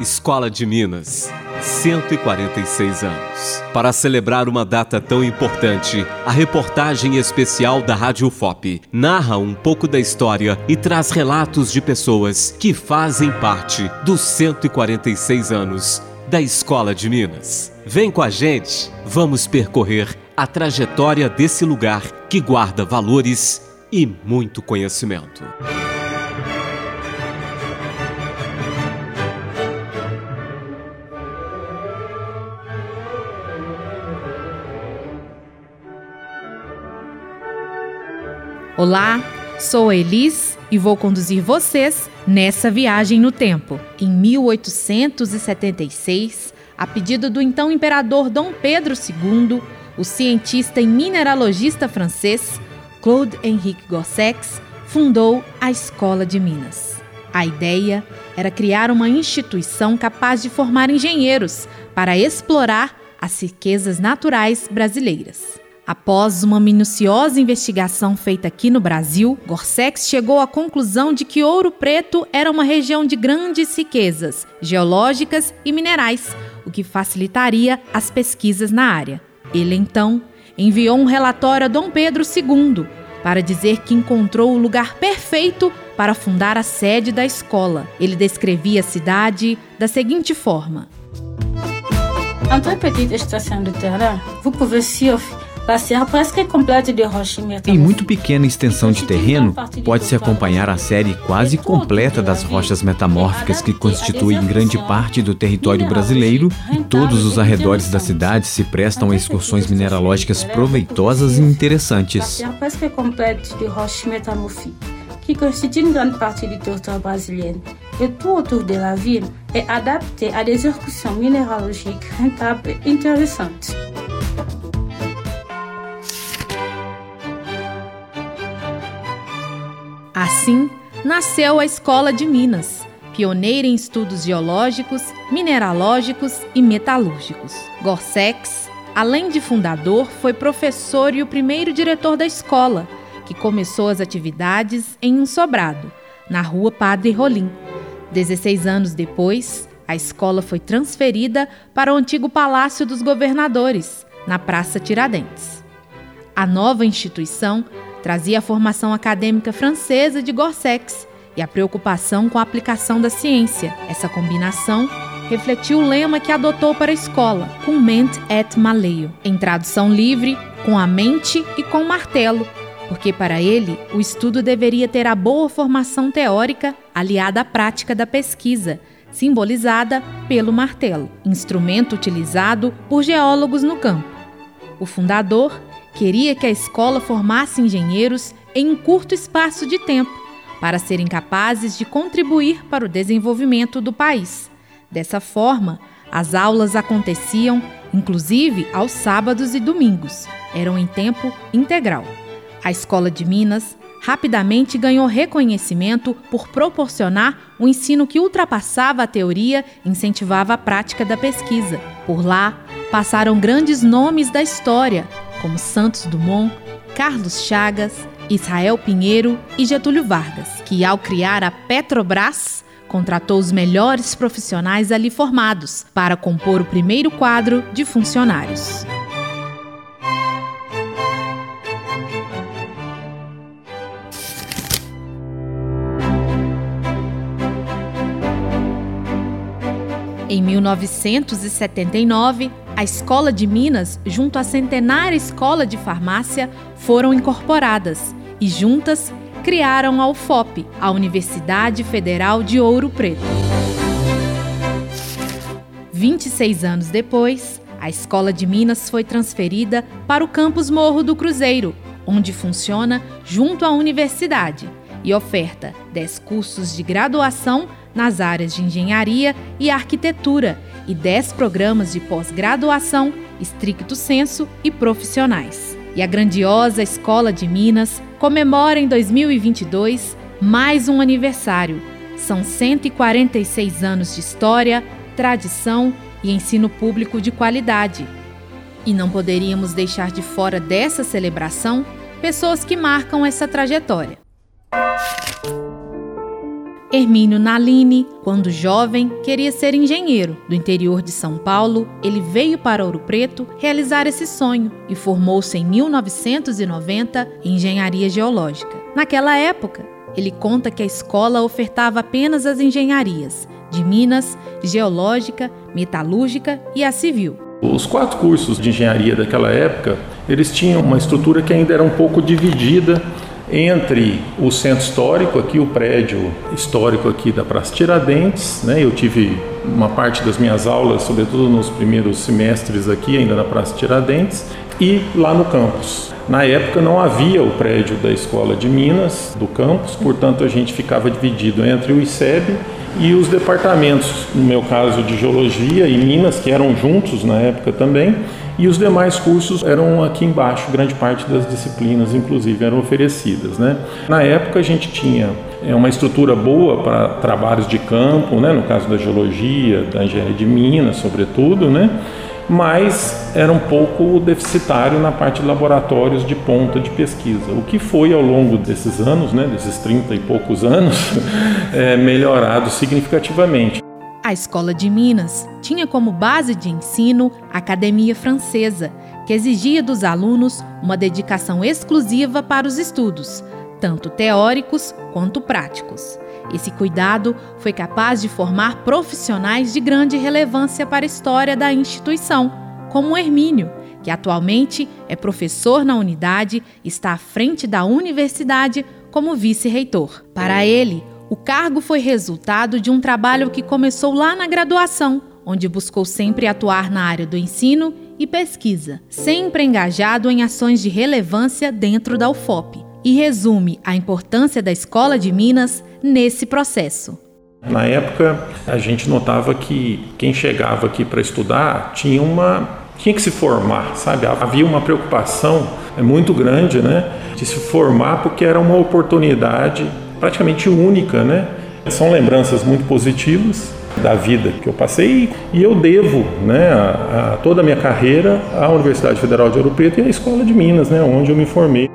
Escola de Minas. 146 anos. Para celebrar uma data tão importante, a reportagem especial da Rádio FOP narra um pouco da história e traz relatos de pessoas que fazem parte dos 146 anos da Escola de Minas. Vem com a gente, vamos percorrer a trajetória desse lugar que guarda valores e muito conhecimento. Olá, sou a Elis e vou conduzir vocês nessa viagem no tempo. Em 1876, a pedido do então imperador Dom Pedro II, o cientista e mineralogista francês Claude Henrique Gossex fundou a Escola de Minas. A ideia era criar uma instituição capaz de formar engenheiros para explorar as riquezas naturais brasileiras. Após uma minuciosa investigação feita aqui no Brasil, Gorsex chegou à conclusão de que Ouro Preto era uma região de grandes riquezas geológicas e minerais, o que facilitaria as pesquisas na área. Ele então enviou um relatório a Dom Pedro II para dizer que encontrou o lugar perfeito para fundar a sede da escola. Ele descrevia a cidade da seguinte forma: très petite station de terrain, vous pouvez suivre em muito pequena extensão de terreno, pode-se acompanhar a série quase completa das rochas metamórficas que constituem grande parte do território brasileiro e todos os arredores da cidade se prestam a excursões mineralógicas proveitosas e interessantes. qui constitue une grande partie du territoire brésilien. Et tout autour de la ville est adapté à des excursions minéralogiques rentables et intéressantes. Assim, nasceu a Escola de Minas, pioneira em estudos geológicos, mineralógicos e metalúrgicos. Gorsex, além de fundador, foi professor e o primeiro diretor da escola, que começou as atividades em um sobrado, na rua Padre Rolim. 16 anos depois, a escola foi transferida para o antigo Palácio dos Governadores, na Praça Tiradentes. A nova instituição trazia a formação acadêmica francesa de Gorsex e a preocupação com a aplicação da ciência. Essa combinação refletiu o lema que adotou para a escola, com ment et maleo, em tradução livre, com a mente e com o martelo, porque para ele o estudo deveria ter a boa formação teórica aliada à prática da pesquisa, simbolizada pelo martelo, instrumento utilizado por geólogos no campo. O fundador Queria que a escola formasse engenheiros em um curto espaço de tempo, para serem capazes de contribuir para o desenvolvimento do país. Dessa forma, as aulas aconteciam, inclusive aos sábados e domingos, eram em tempo integral. A Escola de Minas rapidamente ganhou reconhecimento por proporcionar um ensino que ultrapassava a teoria e incentivava a prática da pesquisa. Por lá, passaram grandes nomes da história, como Santos Dumont, Carlos Chagas, Israel Pinheiro e Getúlio Vargas, que ao criar a Petrobras, contratou os melhores profissionais ali formados para compor o primeiro quadro de funcionários. Em 1979, a Escola de Minas, junto à centenária Escola de Farmácia, foram incorporadas e juntas criaram a UFOP, a Universidade Federal de Ouro Preto. 26 anos depois, a Escola de Minas foi transferida para o campus Morro do Cruzeiro, onde funciona junto à universidade e oferta 10 cursos de graduação nas áreas de engenharia e arquitetura e 10 programas de pós-graduação, estricto senso e profissionais. E a grandiosa Escola de Minas comemora em 2022 mais um aniversário. São 146 anos de história, tradição e ensino público de qualidade. E não poderíamos deixar de fora dessa celebração pessoas que marcam essa trajetória. Hermínio Nalini, quando jovem, queria ser engenheiro. Do interior de São Paulo, ele veio para Ouro Preto realizar esse sonho e formou-se em 1990 em engenharia geológica. Naquela época, ele conta que a escola ofertava apenas as engenharias de Minas, Geológica, Metalúrgica e a Civil. Os quatro cursos de engenharia daquela época, eles tinham uma estrutura que ainda era um pouco dividida entre o centro histórico, aqui o prédio histórico aqui da Praça Tiradentes, né? Eu tive uma parte das minhas aulas, sobretudo nos primeiros semestres aqui, ainda na Praça Tiradentes, e lá no campus. Na época não havia o prédio da Escola de Minas, do campus, portanto a gente ficava dividido entre o ICEB e os departamentos, no meu caso de Geologia e Minas, que eram juntos na época também, e os demais cursos eram aqui embaixo, grande parte das disciplinas, inclusive, eram oferecidas. Né? Na época, a gente tinha é, uma estrutura boa para trabalhos de campo, né? no caso da geologia, da engenharia de minas, sobretudo, né? Mas era um pouco deficitário na parte de laboratórios de ponta de pesquisa. O que foi ao longo desses anos, né, desses 30 e poucos anos, é, melhorado significativamente. A Escola de Minas tinha como base de ensino a Academia Francesa, que exigia dos alunos uma dedicação exclusiva para os estudos, tanto teóricos quanto práticos. Esse cuidado foi capaz de formar profissionais de grande relevância para a história da instituição, como Hermínio, que atualmente é professor na unidade e está à frente da universidade como vice-reitor. Para ele, o cargo foi resultado de um trabalho que começou lá na graduação, onde buscou sempre atuar na área do ensino e pesquisa, sempre engajado em ações de relevância dentro da UFOP, e resume a importância da Escola de Minas nesse processo. Na época, a gente notava que quem chegava aqui para estudar tinha uma tinha que se formar, sabe? Havia uma preocupação muito grande, né, de se formar porque era uma oportunidade praticamente única, né? São lembranças muito positivas da vida que eu passei e eu devo né, a, a toda a minha carreira à Universidade Federal de Ouro Preto e à Escola de Minas, né, onde eu me formei.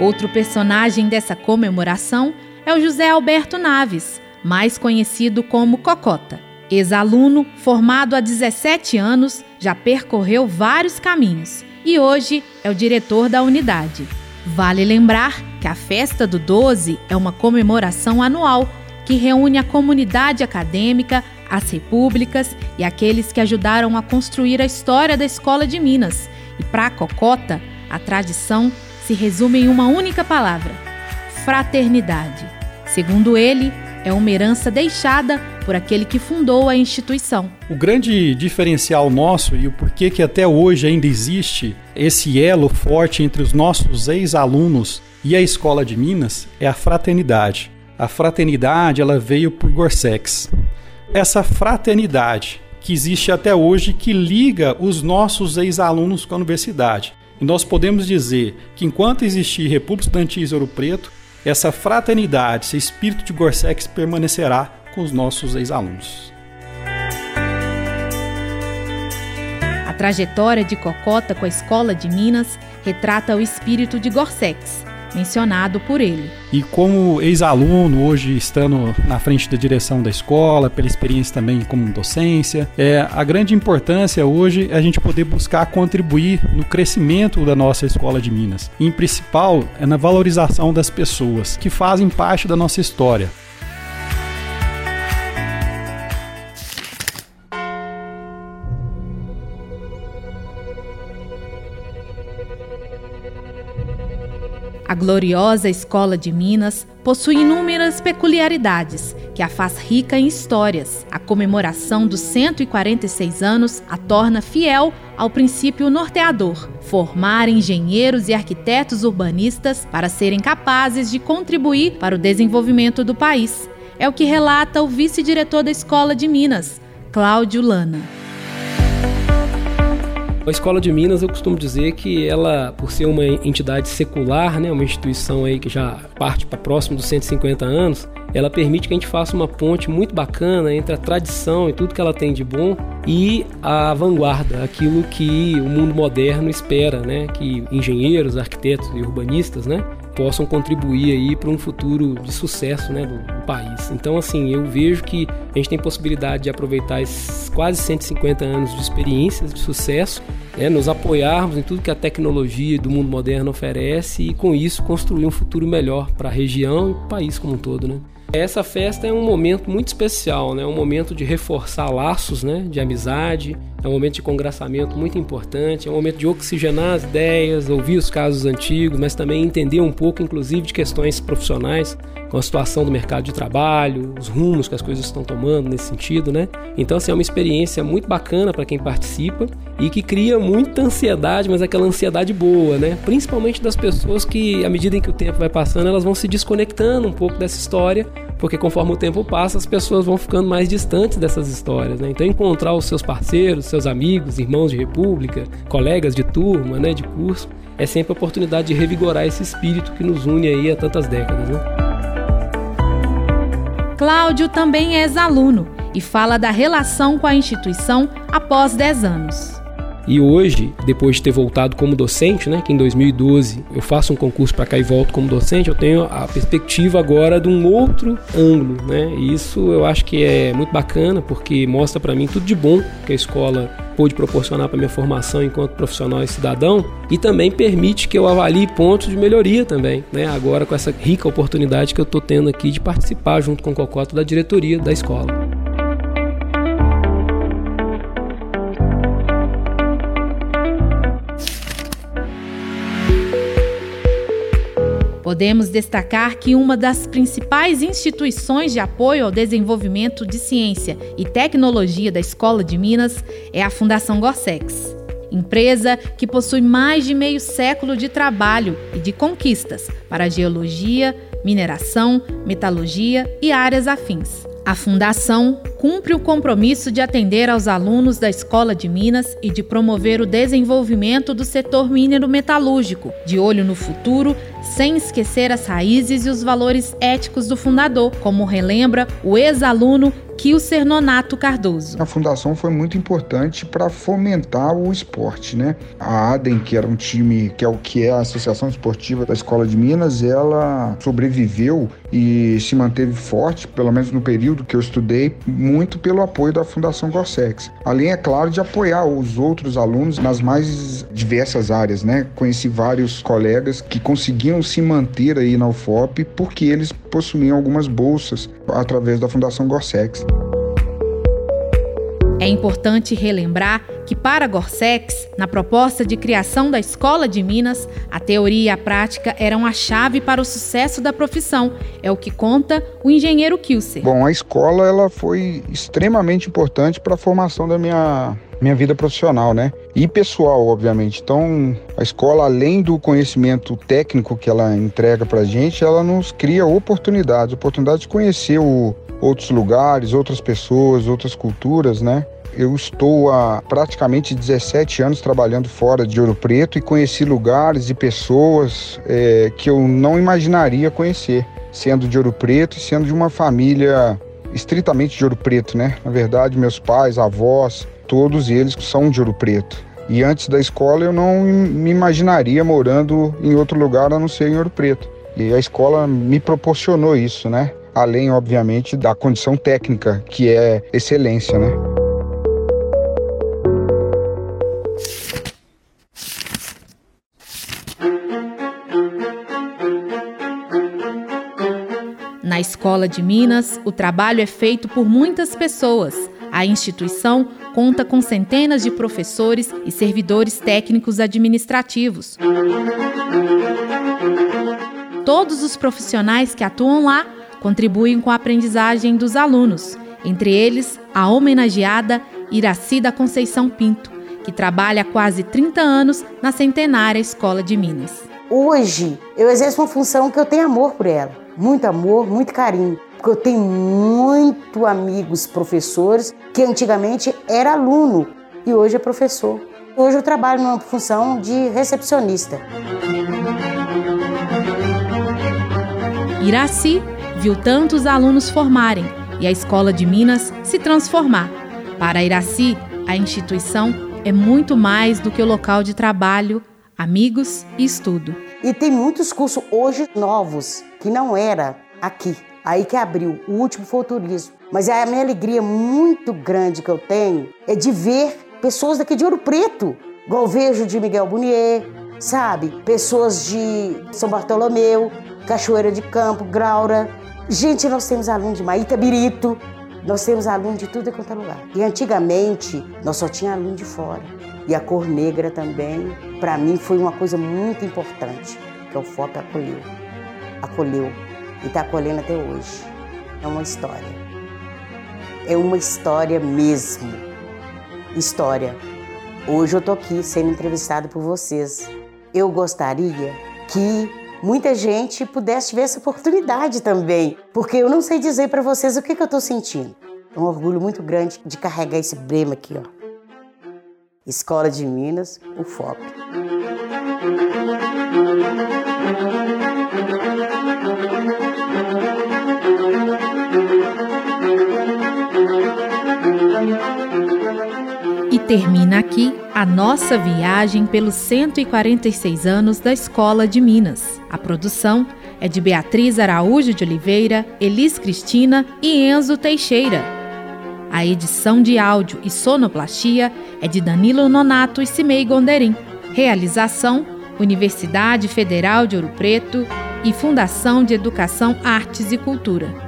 Outro personagem dessa comemoração é o José Alberto Naves, mais conhecido como Cocota. Ex-aluno, formado há 17 anos, já percorreu vários caminhos e hoje é o diretor da unidade. Vale lembrar que a Festa do 12 é uma comemoração anual que reúne a comunidade acadêmica, as repúblicas e aqueles que ajudaram a construir a história da Escola de Minas. E para Cocota, a tradição se resume em uma única palavra: fraternidade. Segundo ele, é uma herança deixada por aquele que fundou a instituição. O grande diferencial nosso e o porquê que até hoje ainda existe esse elo forte entre os nossos ex-alunos e a Escola de Minas é a fraternidade. A fraternidade ela veio por Gorsex. Essa fraternidade que existe até hoje que liga os nossos ex-alunos com a universidade. E nós podemos dizer que enquanto existir República Estudantil Ouro Preto, essa fraternidade, esse espírito de Gorsex permanecerá com os nossos ex-alunos. A trajetória de Cocota com a Escola de Minas retrata o espírito de Gorsex, mencionado por ele. E como ex-aluno, hoje estando na frente da direção da escola, pela experiência também como docência, é, a grande importância hoje é a gente poder buscar contribuir no crescimento da nossa escola de Minas. E, em principal, é na valorização das pessoas que fazem parte da nossa história. A gloriosa Escola de Minas possui inúmeras peculiaridades que a faz rica em histórias. A comemoração dos 146 anos a torna fiel ao princípio norteador: formar engenheiros e arquitetos urbanistas para serem capazes de contribuir para o desenvolvimento do país. É o que relata o vice-diretor da Escola de Minas, Cláudio Lana. A Escola de Minas, eu costumo dizer que ela, por ser uma entidade secular, né, uma instituição aí que já parte para próximo dos 150 anos, ela permite que a gente faça uma ponte muito bacana entre a tradição e tudo que ela tem de bom e a vanguarda, aquilo que o mundo moderno espera, né? Que engenheiros, arquitetos e urbanistas, né? Possam contribuir aí para um futuro de sucesso né, do, do, país. Então, assim, eu vejo que a gente tem possibilidade de aproveitar esses quase 150 anos de experiências de sucesso, né, nos apoiarmos em tudo que a tecnologia do mundo moderno oferece e, com isso, construir um futuro melhor para a região e o país como um todo. Né? Essa festa é um momento muito especial, né? um momento de reforçar laços né? de amizade, é um momento de congraçamento muito importante, é um momento de oxigenar as ideias, ouvir os casos antigos, mas também entender um pouco, inclusive, de questões profissionais, com a situação do mercado de trabalho, os rumos que as coisas estão tomando nesse sentido, né? Então, assim, é uma experiência muito bacana para quem participa e que cria muita ansiedade, mas aquela ansiedade boa, né? Principalmente das pessoas que, à medida em que o tempo vai passando, elas vão se desconectando um pouco dessa história porque conforme o tempo passa, as pessoas vão ficando mais distantes dessas histórias, né? Então encontrar os seus parceiros, seus amigos, irmãos de república, colegas de turma, né, de curso, é sempre a oportunidade de revigorar esse espírito que nos une aí há tantas décadas, né? Cláudio também é ex-aluno e fala da relação com a instituição após 10 anos. E hoje, depois de ter voltado como docente, né, que em 2012 eu faço um concurso para cá e volto como docente, eu tenho a perspectiva agora de um outro ângulo, né? E isso eu acho que é muito bacana porque mostra para mim tudo de bom que a escola pôde proporcionar para minha formação enquanto profissional e cidadão e também permite que eu avalie pontos de melhoria também, né? Agora com essa rica oportunidade que eu estou tendo aqui de participar junto com o Cocoto da diretoria da escola. Podemos destacar que uma das principais instituições de apoio ao desenvolvimento de ciência e tecnologia da Escola de Minas é a Fundação Gorsex. Empresa que possui mais de meio século de trabalho e de conquistas para geologia, mineração, metalurgia e áreas afins. A Fundação cumpre o compromisso de atender aos alunos da Escola de Minas e de promover o desenvolvimento do setor minero-metalúrgico, de olho no futuro, sem esquecer as raízes e os valores éticos do fundador, como relembra o ex-aluno Kilser Nonato Cardoso. A fundação foi muito importante para fomentar o esporte, né? A ADEM, que era um time, que é o que é a Associação Esportiva da Escola de Minas, ela sobreviveu e se manteve forte, pelo menos no período que eu estudei, muito pelo apoio da Fundação Gorsex. Além, é claro, de apoiar os outros alunos nas mais diversas áreas, né? Conheci vários colegas que conseguiam se manter aí na UFOP porque eles possuíam algumas bolsas através da Fundação Gorsex. É importante relembrar que, para Gorsex, na proposta de criação da Escola de Minas, a teoria e a prática eram a chave para o sucesso da profissão. É o que conta o engenheiro Kilser. Bom, a escola ela foi extremamente importante para a formação da minha minha vida profissional, né? E pessoal, obviamente. Então, a escola, além do conhecimento técnico que ela entrega para gente, ela nos cria oportunidades, oportunidades de conhecer o, outros lugares, outras pessoas, outras culturas, né? Eu estou há praticamente 17 anos trabalhando fora de Ouro Preto e conheci lugares e pessoas é, que eu não imaginaria conhecer, sendo de Ouro Preto e sendo de uma família estritamente de Ouro Preto, né? Na verdade, meus pais, avós, todos eles são de Ouro Preto. E antes da escola eu não me imaginaria morando em outro lugar a não ser em Ouro Preto. E a escola me proporcionou isso, né? além, obviamente, da condição técnica, que é excelência, né? Na Escola de Minas, o trabalho é feito por muitas pessoas. A instituição conta com centenas de professores e servidores técnicos administrativos. Todos os profissionais que atuam lá contribuem com a aprendizagem dos alunos, entre eles a homenageada Iraci da Conceição Pinto, que trabalha há quase 30 anos na centenária Escola de Minas. Hoje eu exerço uma função que eu tenho amor por ela, muito amor, muito carinho, porque eu tenho muito amigos professores que antigamente era aluno e hoje é professor. Hoje eu trabalho numa função de recepcionista. Iraci viu tantos alunos formarem e a Escola de Minas se transformar. Para Iraci, a instituição é muito mais do que o local de trabalho, amigos e estudo. E tem muitos cursos hoje novos que não era aqui. Aí que abriu, o último foi o turismo. Mas a minha alegria muito grande que eu tenho é de ver pessoas daqui de Ouro Preto, igual vejo de Miguel Bunier, sabe? Pessoas de São Bartolomeu, Cachoeira de Campo, Graura. Gente, nós temos alunos de Maíta Birito, nós temos alunos de tudo quanto é lugar. E antigamente, nós só tinha aluno de fora. E a cor negra também, para mim, foi uma coisa muito importante, que o FOP acolheu. Acolheu. E está acolhendo até hoje. É uma história. É uma história mesmo. História. Hoje eu tô aqui sendo entrevistado por vocês. Eu gostaria que muita gente pudesse ver essa oportunidade também, porque eu não sei dizer para vocês o que, que eu estou sentindo. É um orgulho muito grande de carregar esse brema aqui, ó. Escola de Minas, o FOP. Termina aqui a nossa viagem pelos 146 anos da Escola de Minas. A produção é de Beatriz Araújo de Oliveira, Elis Cristina e Enzo Teixeira. A edição de áudio e sonoplastia é de Danilo Nonato e Cimei Gonderim. Realização: Universidade Federal de Ouro Preto e Fundação de Educação, Artes e Cultura.